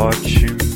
Hot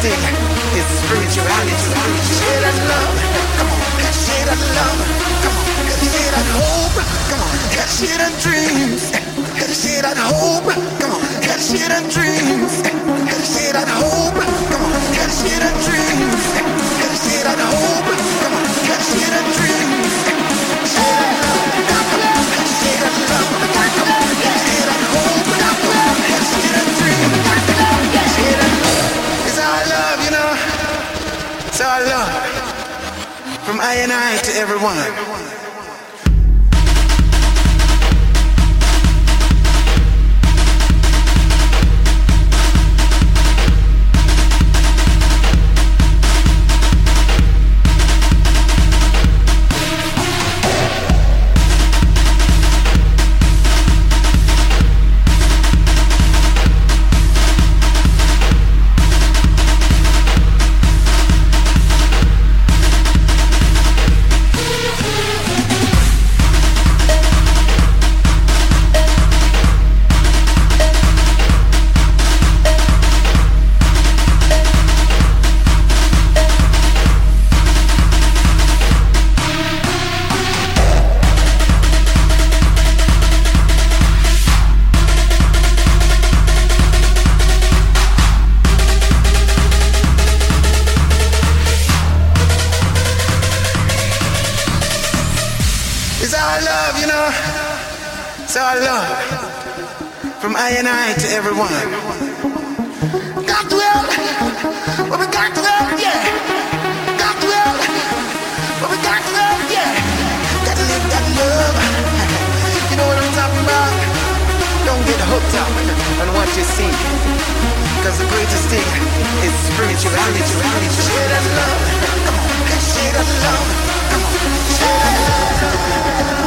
mystic, it's spirituality. Shit I love, come on, that shit I love, come on, that shit I hope, come on, that shit I dreams, that shit I hope, come on, that shit I dreams, that shit I hope, come on, that shit I dreams, that shit I hope. love from I and I to everyone. Everyone. Got to help. Well, we got to help, yeah. Got to help. Well, we got to help, yeah. Got to live that love. You know what I'm talking about? Don't get hooked up on what you see. Cause the greatest thing is spirituality. Share that love. Come on. Share that love. Come on. Share that love.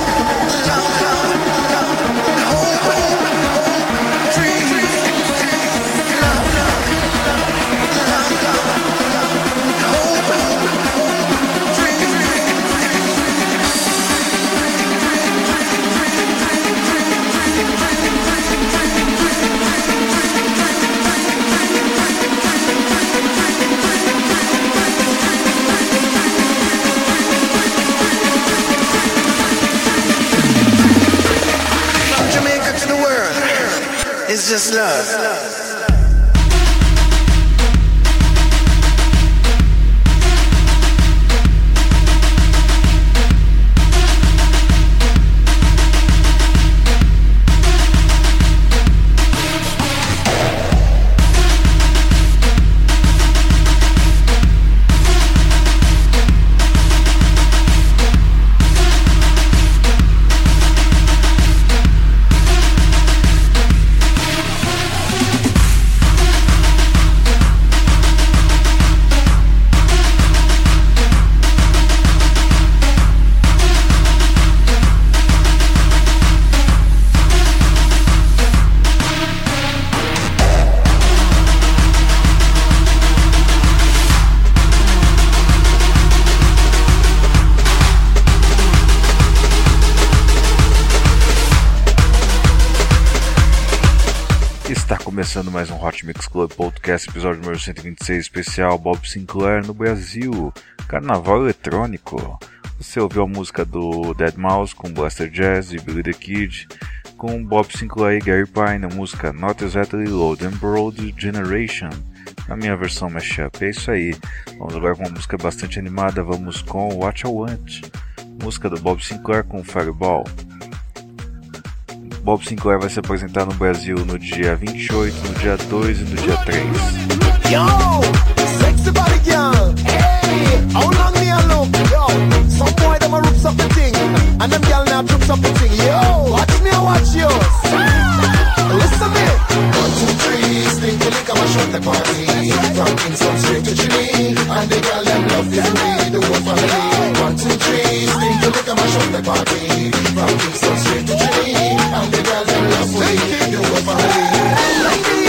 Just love. Começando mais um Hot Mix Club Podcast, episódio número 126, especial Bob Sinclair no Brasil, Carnaval Eletrônico. Você ouviu a música do Dead Mouse com Blaster Jazz e Billy the Kid, com Bob Sinclair e Gary Pine, a música Not Exactly Load and Broad Generation, na minha versão mashup. É isso aí. Vamos agora com uma música bastante animada, vamos com What I Want, música do Bob Sinclair com Fireball. Bob Sinclair vai se apresentar no Brasil no dia 28, no dia 2 e no dia 3. Yo, watch me, watch you. Listen me. One, two, three, stink the mash up the party. From Kingston straight to Chile, and the girl them love this way, the whole family. One, two, three, stink the mash up the party. From Kingston straight to Chile, and the girl them love way, the whole family.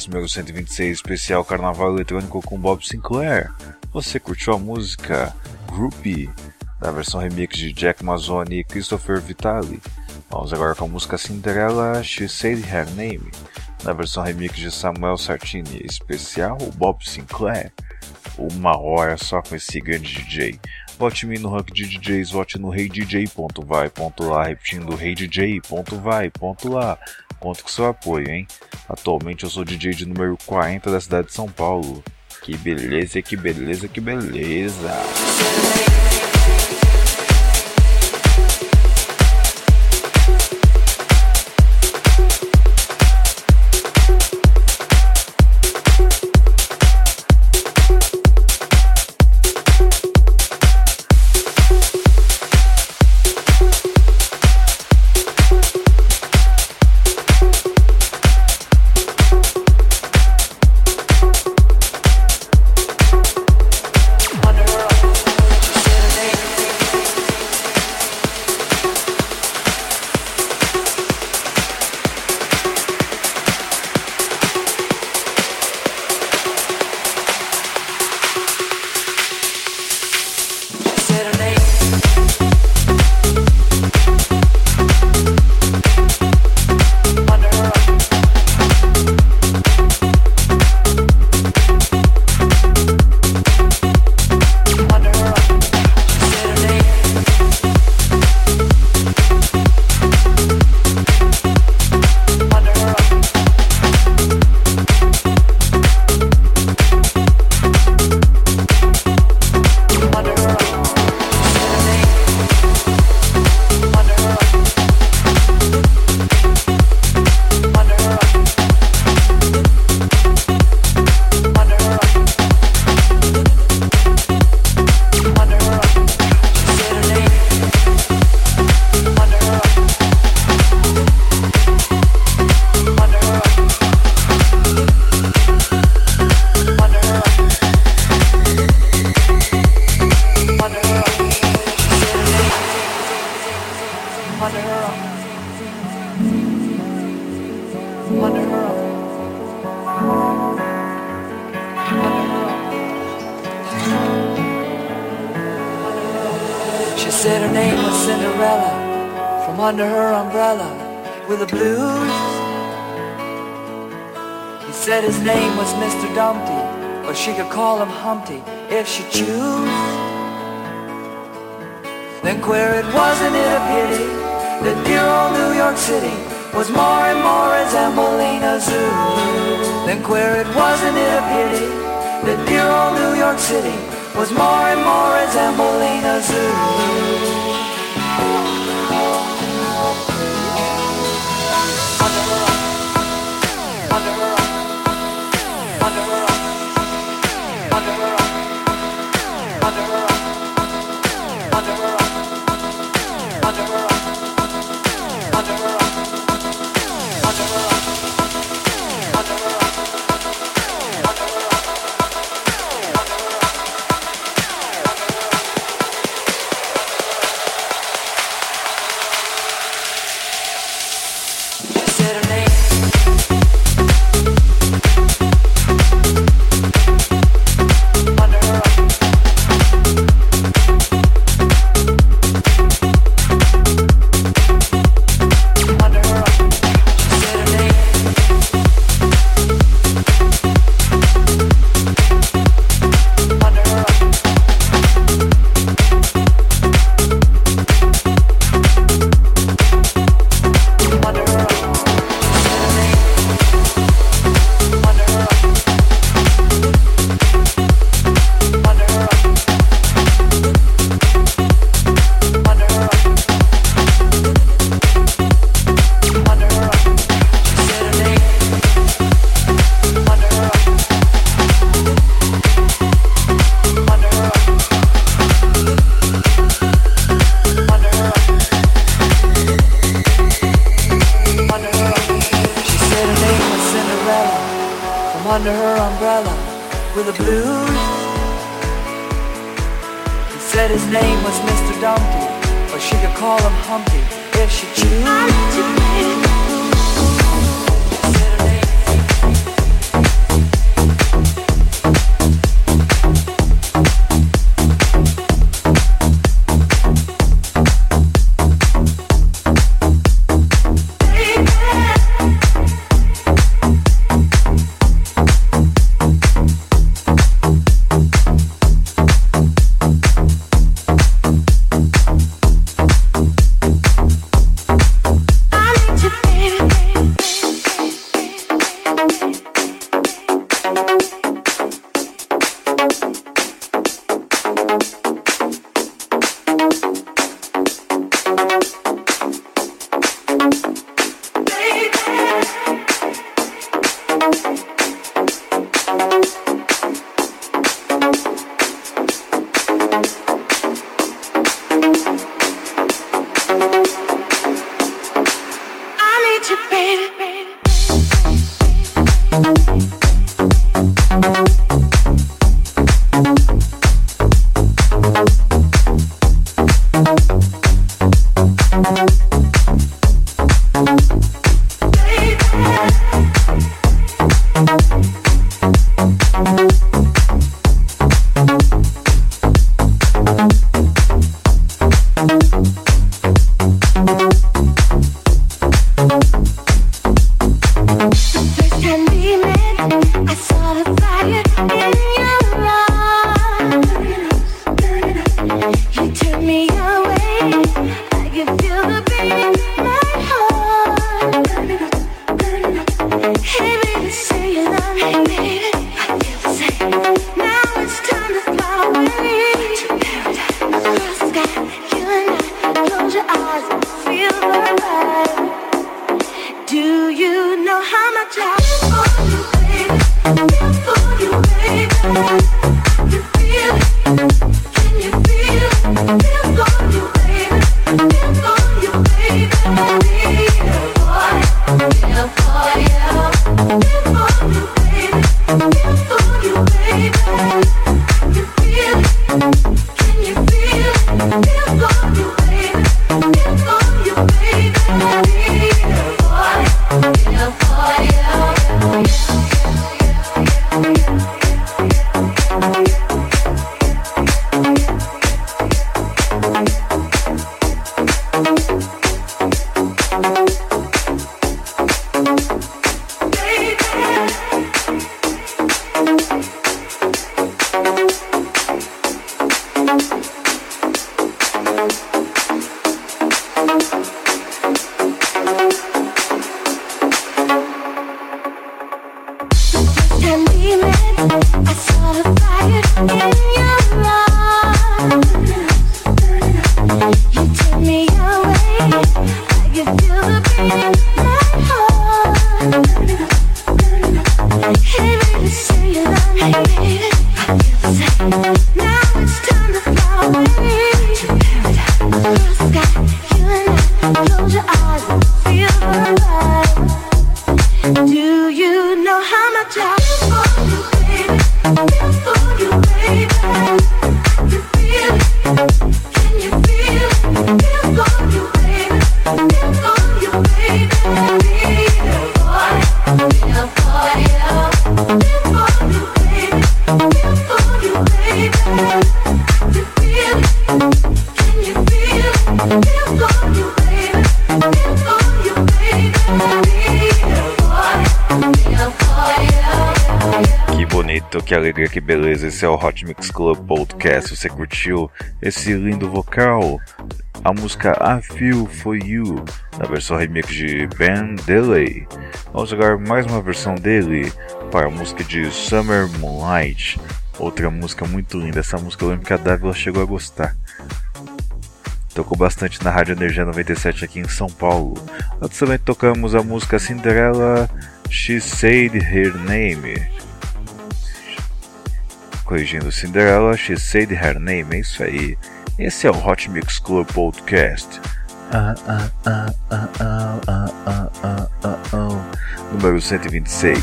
Podcast número 126, especial Carnaval Eletrônico com Bob Sinclair. Você curtiu a música Groupie, da versão remix de Jack Mazzoni e Christopher Vitali. Vamos agora com a música Cinderella She Said Her Name, na versão remix de Samuel Sartini, especial Bob Sinclair. Uma hora só com esse grande DJ. Vote me no rank de DJs, vote no reidj.vai.lá, repetindo reidj.vai.lá. Conto com seu apoio, hein? Atualmente eu sou DJ de número 40 da cidade de São Paulo. Que beleza, que beleza, que beleza. Podcast. Você curtiu esse lindo vocal? A música I Feel For You, na versão remix de Ben Delay. Vamos jogar mais uma versão dele para a música de Summer Moonlight. Outra música muito linda. Essa música eu lembro que a Dávila chegou a gostar. Tocou bastante na Rádio Energia 97 aqui em São Paulo. Antes também tocamos a música Cinderella She Said Her Name corrigindo Cinderella, She Said Her Name, é isso aí. Esse é o Hot Mix Club Podcast. Número 126.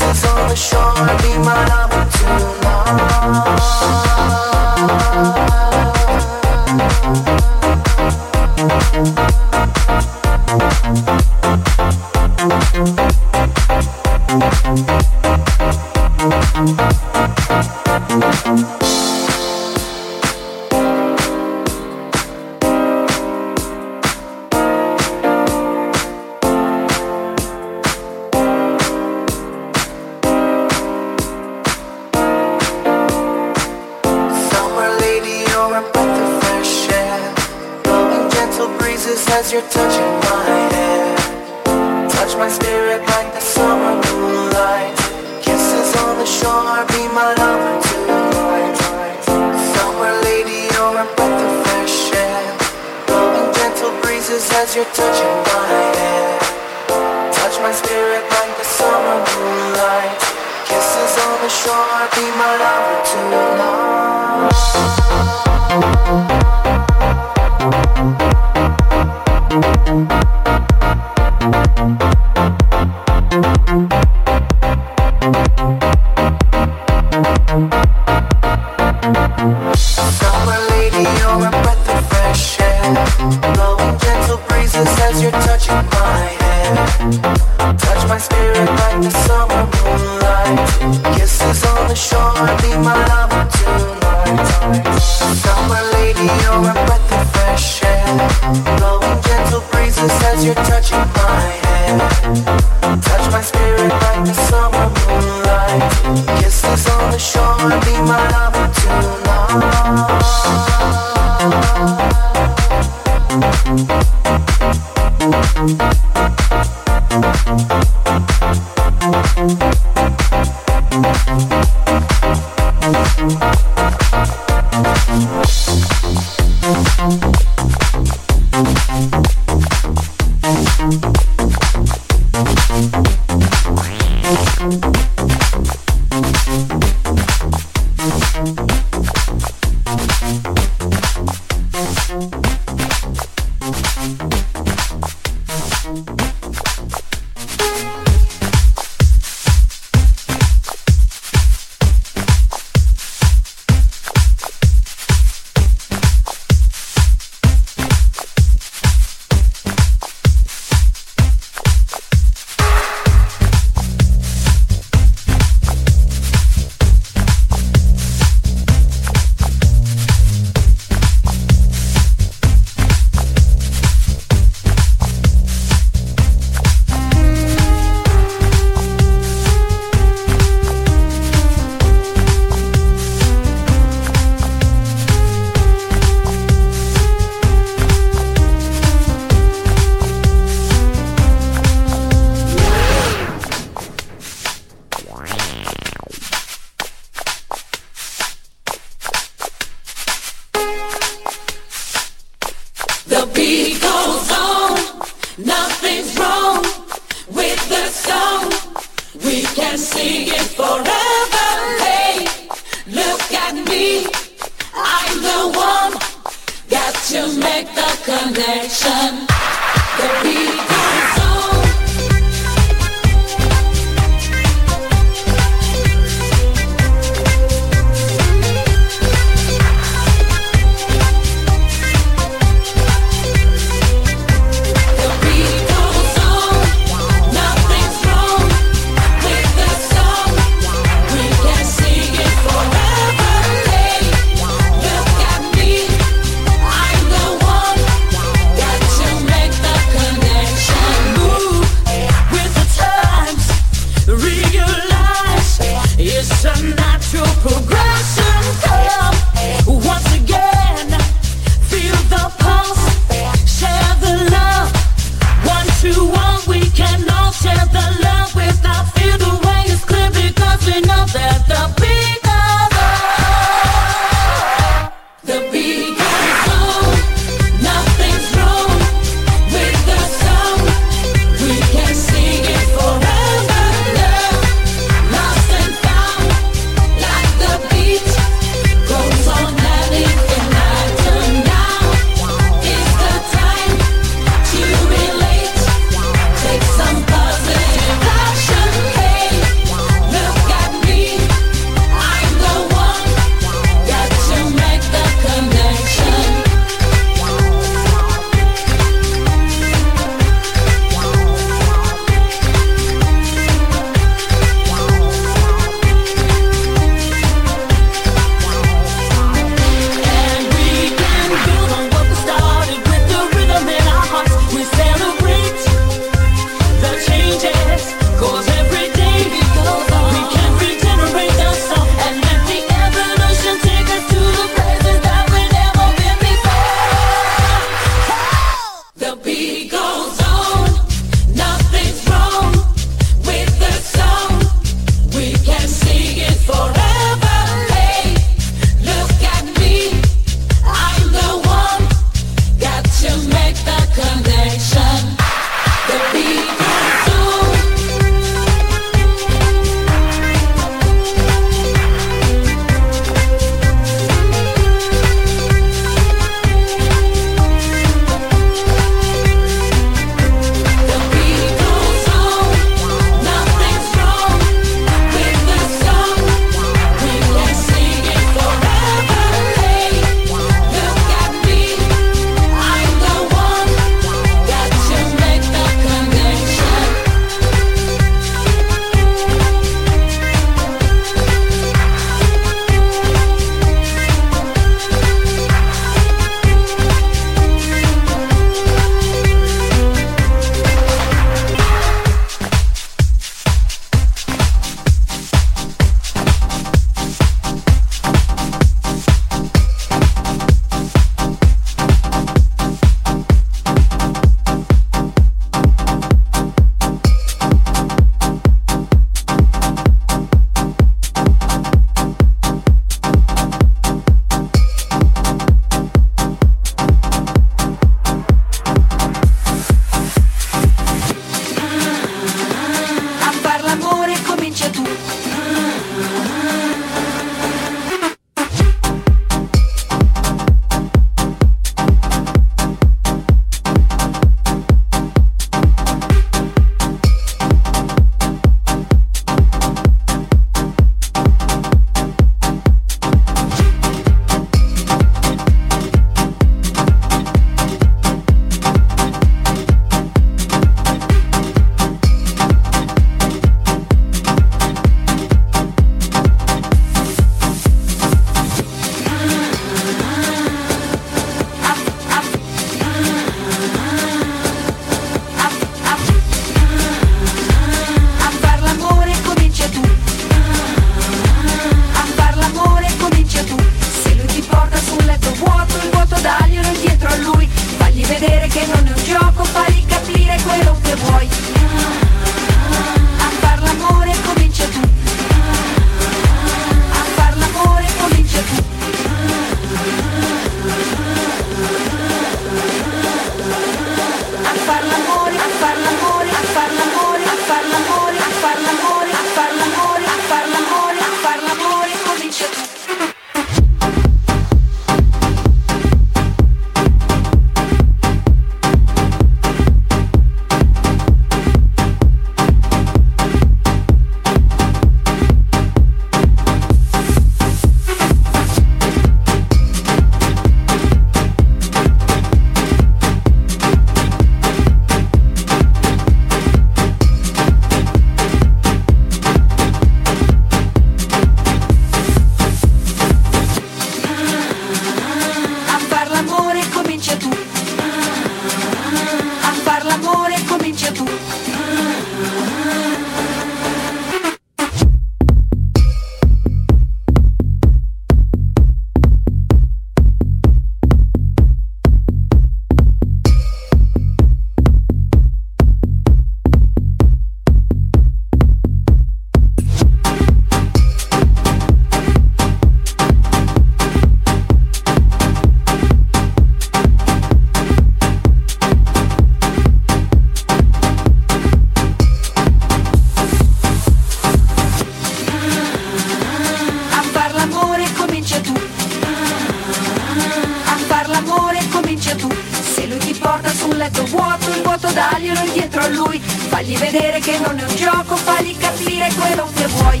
Daglielo indietro a lui. Fagli vedere che non è un gioco, fagli capire quello che vuoi.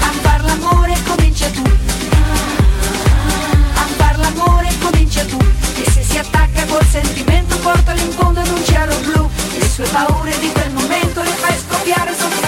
A far l'amore comincia tu. A far l'amore comincia tu. E se si attacca col sentimento portalo in fondo ad un cielo blu. Le sue paure di quel momento le fai scoppiare soltanto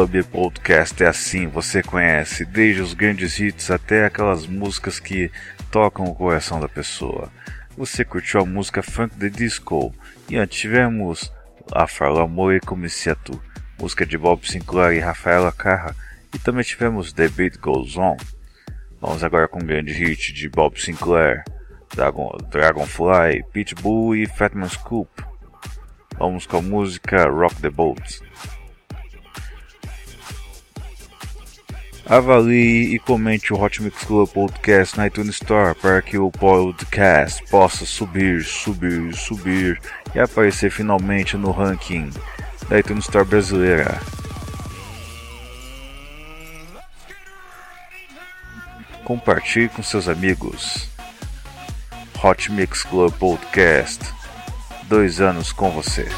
Club Podcast é assim, você conhece desde os grandes hits até aquelas músicas que tocam o coração da pessoa. Você curtiu a música Funk the Disco e antes tivemos A Fala Amor e Comiciatu, música de Bob Sinclair e Rafaela Carra, e também tivemos The Beat Goes On. Vamos agora com um grande hit de Bob Sinclair, Dragon, Dragonfly, Pitbull e Fatman Scoop. Vamos com a música Rock the Boat. Avalie e comente o Hot Mix Club Podcast na iTunes Store para que o podcast possa subir, subir, subir e aparecer finalmente no ranking da iTunes Store brasileira. Compartilhe com seus amigos. Hot Mix Club Podcast. Dois anos com você.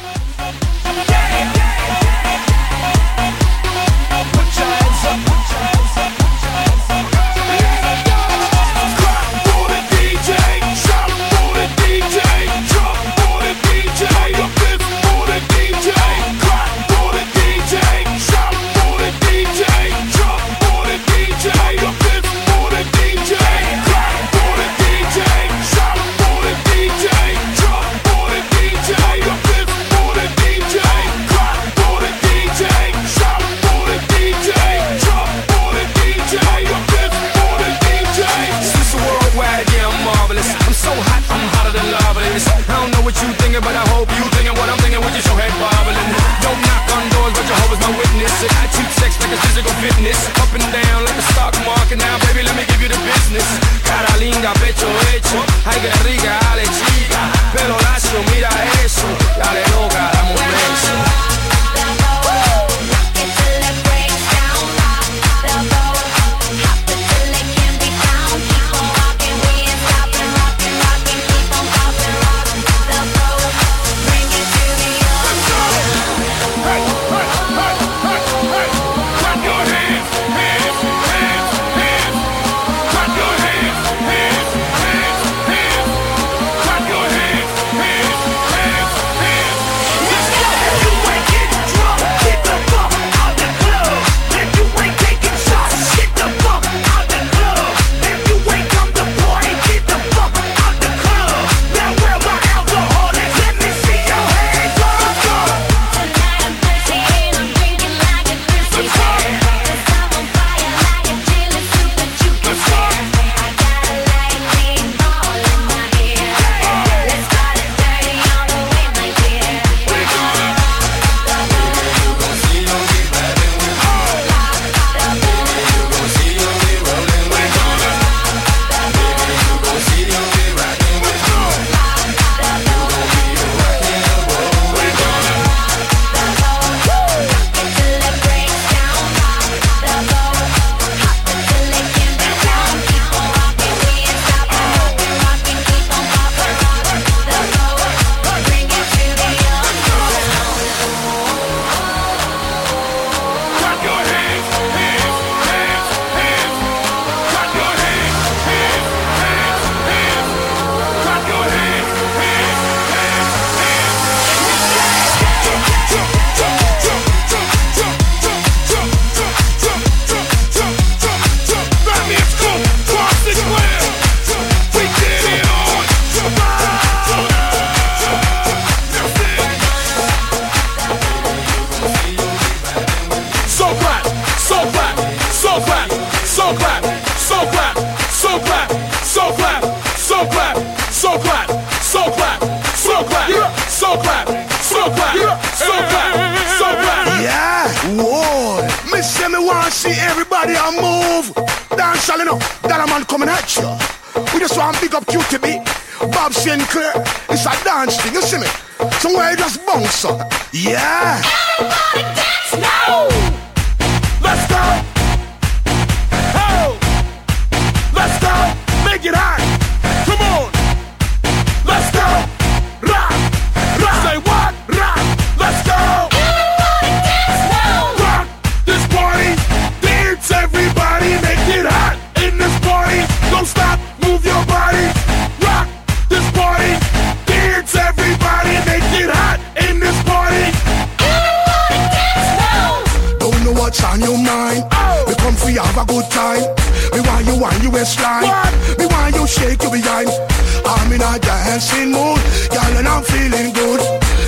Dancing mood, girl, and I'm feeling good.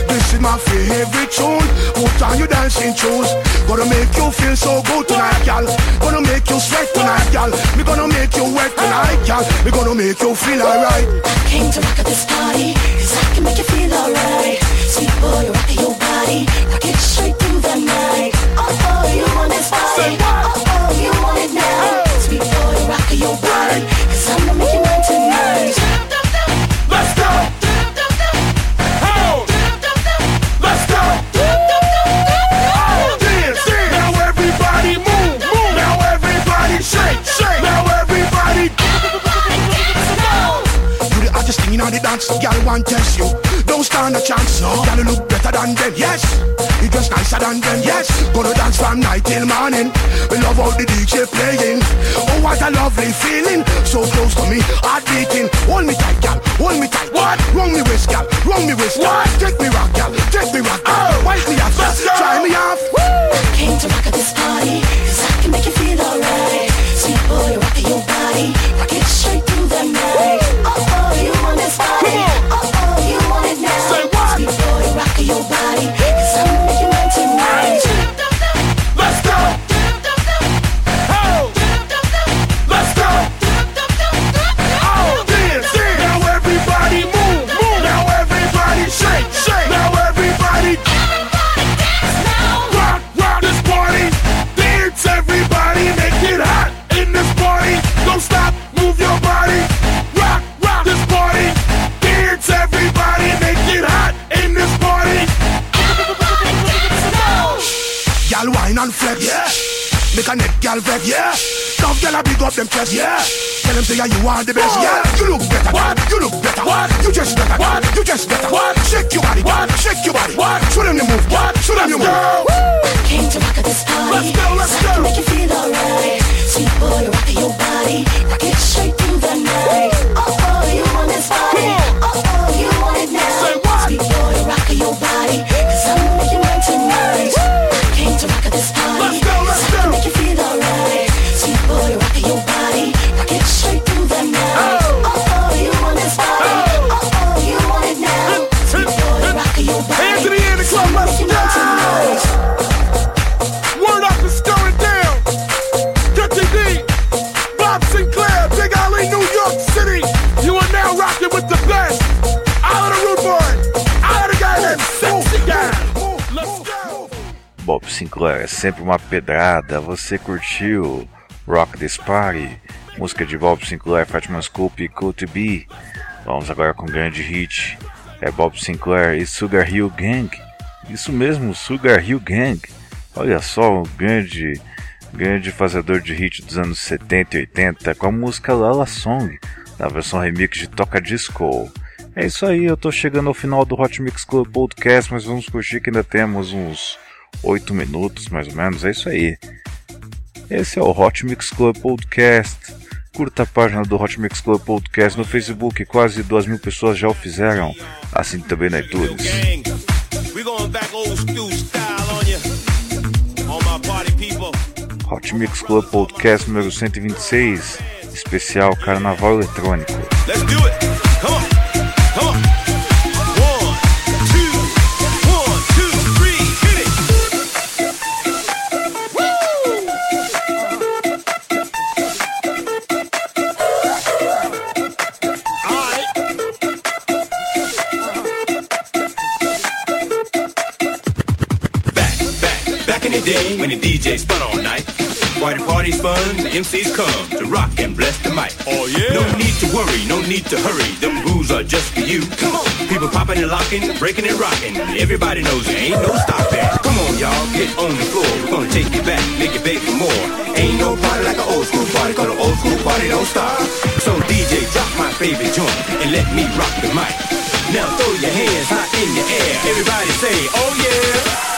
This is my favorite tune. Put on your dancing shoes. Gonna make you feel so good tonight, girl. Gonna make you sweat tonight, girl. Me gonna make you wet tonight, girl. Me gonna make you feel alright. I Came to rock at this party, cause I can make you feel alright. Sweet boy, rock your body, rock it straight thing in the dance, girl want test you. Don't stand a chance, no. Girl you look better than them, yes. You just nicer than them, yes. Gonna dance from night till morning. We love all the DJ playing. Oh what a lovely feeling, so close to me, heart beating. Hold me tight, girl, hold me tight. What? Wrong me waist, girl, wrong me waist, girl. Take me rock, girl, take me rock, girl. Oh. Wipe me off, Let's go. try me off. Woo! Came to rock at this party, cause I can make you feel alright. Sweet boy, rock your body, rock it Make a neck gal vex. Yeah. Tough gal a big up them chest. Yeah. Tell them say yeah, you are the best. Yeah. You look better. What? You look better. What? You just better. What? You just better. What? Shake your body. What? Shake your body. What? Show them the move. What? Show them the move. Came to rock at this party, Let's go, let's cause I can go. make you feel alright. Sweet boy, rock your body, rock it straight through the night. Oh, Sinclair é sempre uma pedrada. Você curtiu Rock This Party? Música de Bob Sinclair, Fatima Scoop e Cool to Be. Vamos agora com um grande hit. É Bob Sinclair e Sugar Hill Gang. Isso mesmo, Sugar Hill Gang. Olha só, um grande, grande fazedor de hit dos anos 70 e 80 com a música Lala Song, na versão remix de Toca Disco. É isso aí, eu tô chegando ao final do Hot Mix Club Podcast, mas vamos curtir que ainda temos uns 8 minutos mais ou menos, é isso aí. Esse é o Hot Mix Club Podcast. Curta a página do Hot Mix Club Podcast no Facebook, quase 2 mil pessoas já o fizeram, assim também na iTunes. Hot Mix Club Podcast número 126, especial Carnaval Eletrônico. Let's do it. MCs come to rock and bless the mic. Oh yeah. No need to worry, no need to hurry. Them rules are just for you. Come on. People popping and locking, breaking and rocking. Everybody knows there ain't no stopping. Come on, y'all, get on the floor. We're gonna take you back, make you beg for more. Ain't no party like an old school party, cause an old school party don't stop. So DJ, drop my favorite joint and let me rock the mic. Now throw your hands high in the air. Everybody say, oh. Yeah,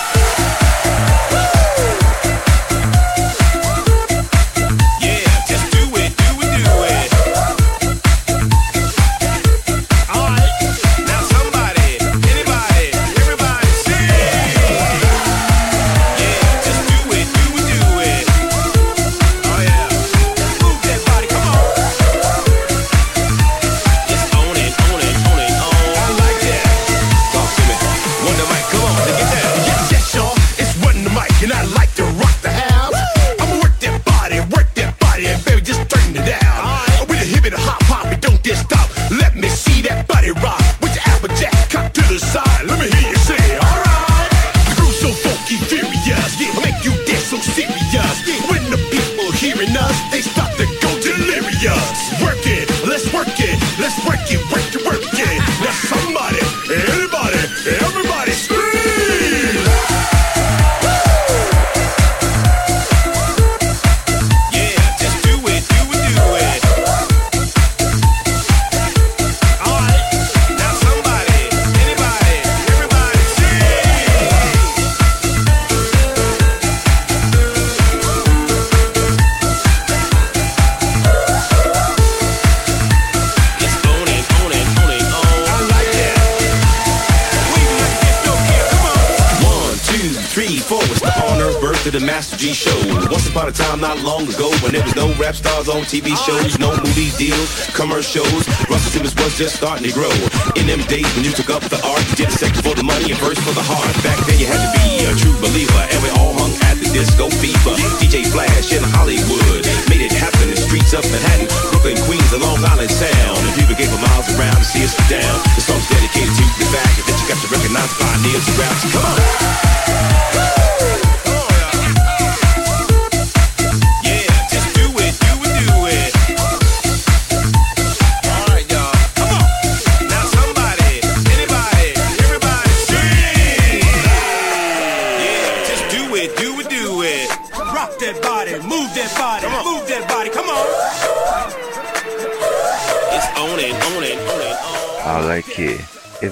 time, not long ago, when there was no rap stars on TV shows, no movie deals, commercials. Russell Simmons was just starting to grow. In them days when you took up the art, you did a second for the money and first for the heart. Back then you had to be a true believer, and we all hung at the disco fever. DJ Flash in Hollywood made it happen in the streets of Manhattan, Brooklyn, Queens, and Long Island Sound. And people gave for miles around to see us down. The song's dedicated to the fact that you got to recognize pioneers who raps. Come on.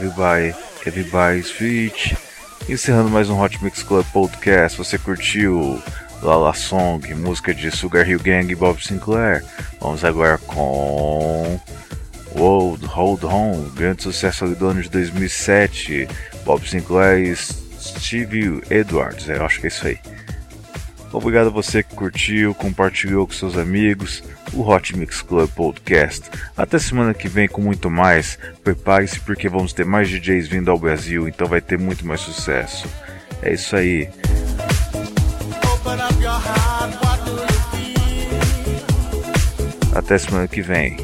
Everybody, everybody's feet. Encerrando mais um Hot Mix Club Podcast. Você curtiu Lala Song, música de Sugar Hill Gang e Bob Sinclair? Vamos agora com World Hold On, grande sucesso ali do ano de 2007. Bob Sinclair e Steve Edwards, eu acho que é isso aí. Obrigado a você que curtiu, compartilhou com seus amigos o Hot Mix Club Podcast. Até semana que vem com muito mais. Prepare-se porque vamos ter mais DJs vindo ao Brasil, então vai ter muito mais sucesso. É isso aí. Até semana que vem.